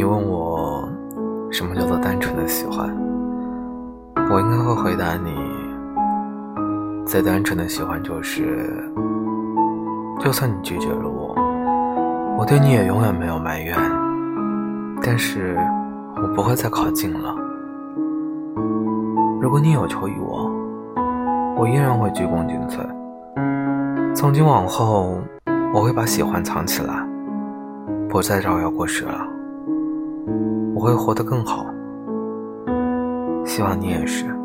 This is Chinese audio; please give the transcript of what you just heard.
你问我什么叫做单纯的喜欢，我应该会回答你：最单纯的喜欢就是，就算你拒绝了我，我对你也永远没有埋怨，但是我不会再靠近了。如果你有求于我，我依然会鞠躬尽瘁。从今往后，我会把喜欢藏起来，不再招摇过市了。我会活得更好，希望你也是。